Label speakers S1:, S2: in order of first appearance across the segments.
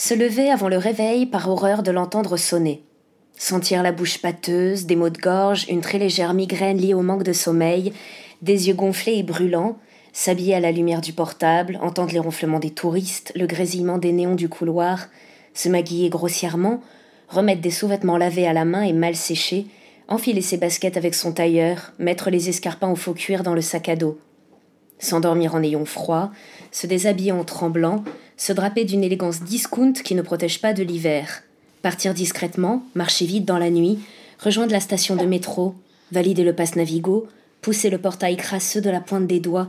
S1: se levait avant le réveil par horreur de l'entendre sonner. Sentir la bouche pâteuse, des maux de gorge, une très légère migraine liée au manque de sommeil, des yeux gonflés et brûlants, s'habiller à la lumière du portable, entendre les ronflements des touristes, le grésillement des néons du couloir, se maquiller grossièrement, remettre des sous-vêtements lavés à la main et mal séchés, enfiler ses baskets avec son tailleur, mettre les escarpins au faux cuir dans le sac à dos. S'endormir en ayant froid, se déshabiller en tremblant, se draper d'une élégance discount qui ne protège pas de l'hiver. Partir discrètement, marcher vite dans la nuit, rejoindre la station de métro, valider le passe Navigo, pousser le portail crasseux de la pointe des doigts,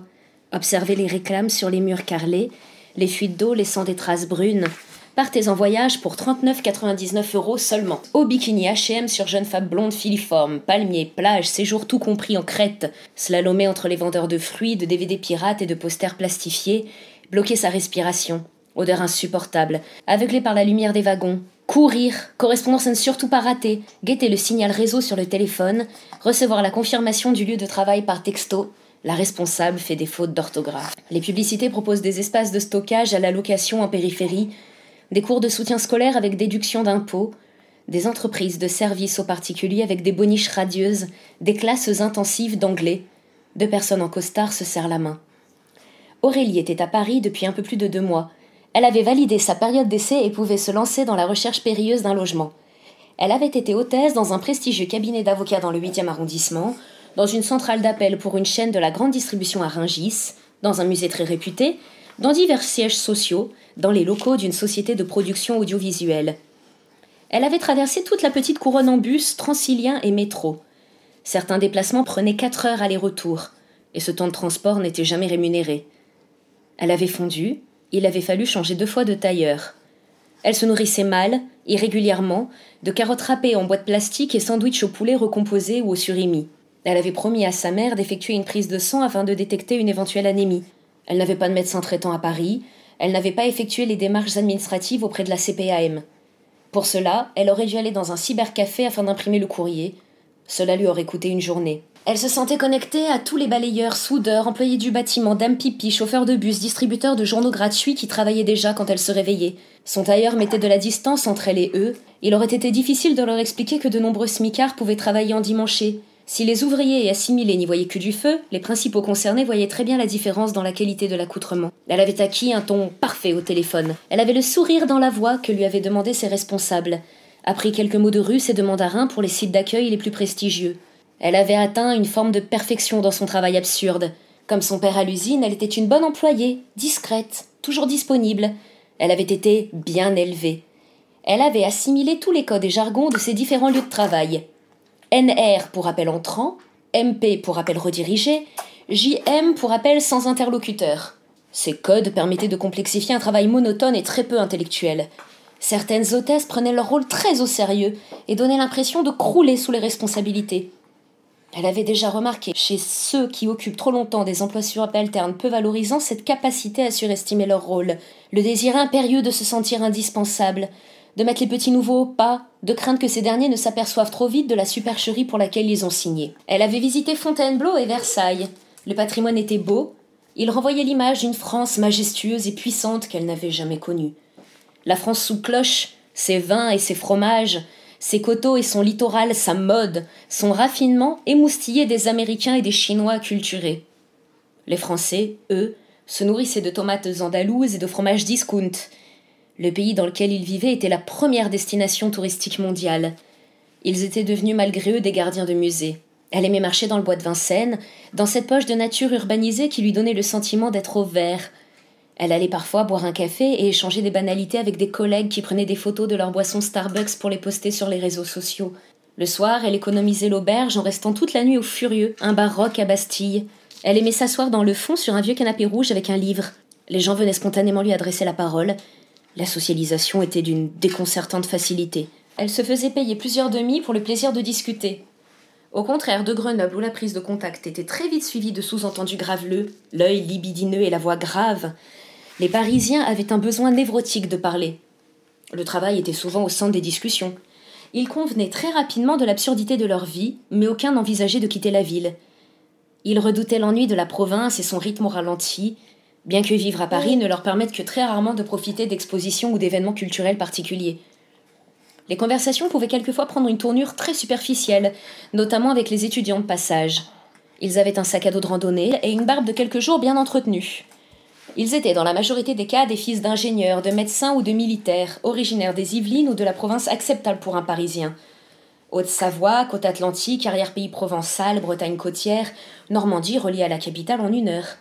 S1: observer les réclames sur les murs carrelés, les fuites d'eau laissant des traces brunes, Partez en voyage pour 39,99 euros seulement. Au bikini H&M sur jeune femme blonde filiforme, palmier, plage, séjour tout compris en Crète, slalomé entre les vendeurs de fruits, de DVD pirates et de posters plastifiés, bloquer sa respiration, odeur insupportable, aveuglé par la lumière des wagons, courir, correspondance à ne surtout pas rater, guetter le signal réseau sur le téléphone, recevoir la confirmation du lieu de travail par texto, la responsable fait des fautes d'orthographe. Les publicités proposent des espaces de stockage à la location en périphérie, des cours de soutien scolaire avec déduction d'impôts, des entreprises de services aux particuliers avec des boniches radieuses, des classes intensives d'anglais. Deux personnes en costard se serrent la main. Aurélie était à Paris depuis un peu plus de deux mois. Elle avait validé sa période d'essai et pouvait se lancer dans la recherche périlleuse d'un logement. Elle avait été hôtesse dans un prestigieux cabinet d'avocats dans le 8e arrondissement, dans une centrale d'appel pour une chaîne de la grande distribution à Ringis, dans un musée très réputé, dans divers sièges sociaux, dans les locaux d'une société de production audiovisuelle. Elle avait traversé toute la petite couronne en bus, transilien et métro. Certains déplacements prenaient quatre heures aller-retour, et ce temps de transport n'était jamais rémunéré. Elle avait fondu, il avait fallu changer deux fois de tailleur. Elle se nourrissait mal, irrégulièrement, de carottes râpées en boîte plastique et sandwichs au poulet recomposé ou au surimi. Elle avait promis à sa mère d'effectuer une prise de sang afin de détecter une éventuelle anémie. Elle n'avait pas de médecin traitant à Paris, elle n'avait pas effectué les démarches administratives auprès de la CPAM. Pour cela, elle aurait dû aller dans un cybercafé afin d'imprimer le courrier. Cela lui aurait coûté une journée. Elle se sentait connectée à tous les balayeurs, soudeurs, employés du bâtiment, dames pipi, chauffeurs de bus, distributeurs de journaux gratuits qui travaillaient déjà quand elle se réveillait. Son tailleur mettait de la distance entre elle et eux. Il aurait été difficile de leur expliquer que de nombreux smicards pouvaient travailler en dimanché, si les ouvriers et assimilés n'y voyaient que du feu, les principaux concernés voyaient très bien la différence dans la qualité de l'accoutrement. Elle avait acquis un ton parfait au téléphone. Elle avait le sourire dans la voix que lui avaient demandé ses responsables. Appris quelques mots de russe et de mandarin pour les sites d'accueil les plus prestigieux. Elle avait atteint une forme de perfection dans son travail absurde. Comme son père à l'usine, elle était une bonne employée, discrète, toujours disponible. Elle avait été bien élevée. Elle avait assimilé tous les codes et jargons de ses différents lieux de travail. NR pour appel entrant, MP pour appel redirigé, JM pour appel sans interlocuteur. Ces codes permettaient de complexifier un travail monotone et très peu intellectuel. Certaines hôtesses prenaient leur rôle très au sérieux et donnaient l'impression de crouler sous les responsabilités. Elle avait déjà remarqué chez ceux qui occupent trop longtemps des emplois subalternes peu valorisants cette capacité à surestimer leur rôle, le désir impérieux de se sentir indispensable, de mettre les petits nouveaux au pas, de craindre que ces derniers ne s'aperçoivent trop vite de la supercherie pour laquelle ils ont signé. Elle avait visité Fontainebleau et Versailles. Le patrimoine était beau. Il renvoyait l'image d'une France majestueuse et puissante qu'elle n'avait jamais connue. La France sous cloche, ses vins et ses fromages, ses coteaux et son littoral, sa mode, son raffinement émoustillaient des Américains et des Chinois culturés. Les Français, eux, se nourrissaient de tomates andalouses et de fromages discount, le pays dans lequel ils vivaient était la première destination touristique mondiale. Ils étaient devenus malgré eux des gardiens de musées. Elle aimait marcher dans le bois de Vincennes, dans cette poche de nature urbanisée qui lui donnait le sentiment d'être au vert. Elle allait parfois boire un café et échanger des banalités avec des collègues qui prenaient des photos de leurs boissons Starbucks pour les poster sur les réseaux sociaux. Le soir, elle économisait l'auberge en restant toute la nuit au Furieux, un bar rock à Bastille. Elle aimait s'asseoir dans le fond sur un vieux canapé rouge avec un livre. Les gens venaient spontanément lui adresser la parole. La socialisation était d'une déconcertante facilité. Elle se faisait payer plusieurs demi pour le plaisir de discuter. Au contraire de Grenoble où la prise de contact était très vite suivie de sous-entendus graveleux, l'œil libidineux et la voix grave, les Parisiens avaient un besoin névrotique de parler. Le travail était souvent au centre des discussions. Ils convenaient très rapidement de l'absurdité de leur vie, mais aucun n'envisageait de quitter la ville. Ils redoutaient l'ennui de la province et son rythme ralenti, bien que vivre à Paris ne leur permette que très rarement de profiter d'expositions ou d'événements culturels particuliers. Les conversations pouvaient quelquefois prendre une tournure très superficielle, notamment avec les étudiants de passage. Ils avaient un sac à dos de randonnée et une barbe de quelques jours bien entretenue. Ils étaient dans la majorité des cas des fils d'ingénieurs, de médecins ou de militaires, originaires des Yvelines ou de la province acceptable pour un Parisien. Haute-Savoie, côte atlantique, arrière-pays provençal, Bretagne côtière, Normandie reliée à la capitale en une heure.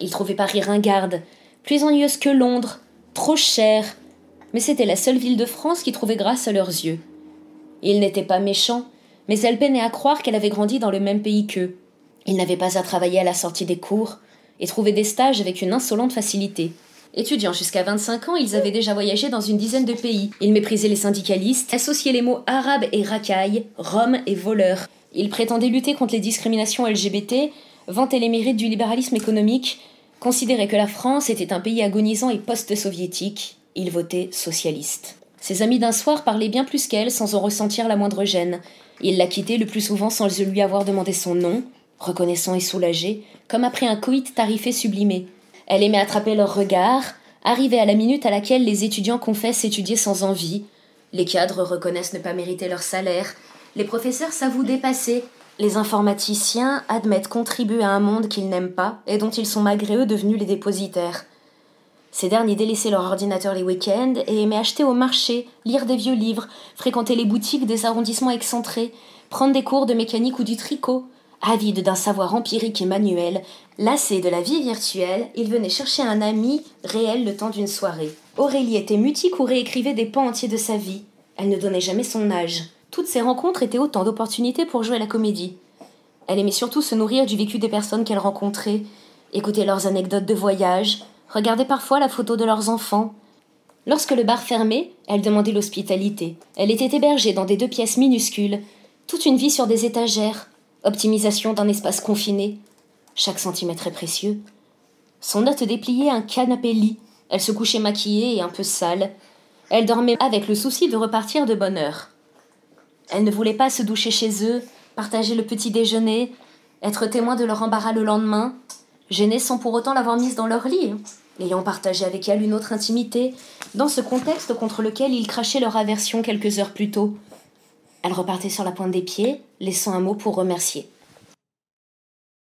S1: Ils trouvaient Paris ringarde, plus ennuyeuse que Londres, trop chère, mais c'était la seule ville de France qui trouvait grâce à leurs yeux. Ils n'étaient pas méchants, mais elle peinait à croire qu'elle avait grandi dans le même pays qu'eux. Ils n'avaient pas à travailler à la sortie des cours, et trouvaient des stages avec une insolente facilité. Étudiants jusqu'à 25 ans, ils avaient déjà voyagé dans une dizaine de pays. Ils méprisaient les syndicalistes, associaient les mots arabes et racailles, roms et voleurs. Ils prétendaient lutter contre les discriminations LGBT, vantaient les mérites du libéralisme économique, considéraient que la France était un pays agonisant et post-soviétique. Ils votaient socialiste. Ses amis d'un soir parlaient bien plus qu'elle sans en ressentir la moindre gêne. Il la quittait le plus souvent sans lui avoir demandé son nom, reconnaissant et soulagé, comme après un coït tarifé sublimé. Elle aimait attraper leurs regards, arriver à la minute à laquelle les étudiants confessent étudier sans envie. Les cadres reconnaissent ne pas mériter leur salaire. Les professeurs s'avouent dépassés. Les informaticiens admettent contribuer à un monde qu'ils n'aiment pas et dont ils sont malgré eux devenus les dépositaires. Ces derniers délaissaient leur ordinateur les week-ends et aimaient acheter au marché, lire des vieux livres, fréquenter les boutiques des arrondissements excentrés, prendre des cours de mécanique ou du tricot, Avide d'un savoir empirique et manuel, lassé de la vie virtuelle, il venait chercher un ami réel le temps d'une soirée. Aurélie était mutique ou réécrivait des pans entiers de sa vie. Elle ne donnait jamais son âge. Toutes ces rencontres étaient autant d'opportunités pour jouer à la comédie. Elle aimait surtout se nourrir du vécu des personnes qu'elle rencontrait, écouter leurs anecdotes de voyage, regarder parfois la photo de leurs enfants. Lorsque le bar fermait, elle demandait l'hospitalité. Elle était hébergée dans des deux pièces minuscules, toute une vie sur des étagères, Optimisation d'un espace confiné. Chaque centimètre est précieux. Son hôte dépliait un canapé-lit. Elle se couchait maquillée et un peu sale. Elle dormait avec le souci de repartir de bonne heure. Elle ne voulait pas se doucher chez eux, partager le petit déjeuner, être témoin de leur embarras le lendemain, gênée sans pour autant l'avoir mise dans leur lit, ayant partagé avec elle une autre intimité, dans ce contexte contre lequel ils crachaient leur aversion quelques heures plus tôt. Elle repartait sur la pointe des pieds, laissant un mot pour remercier.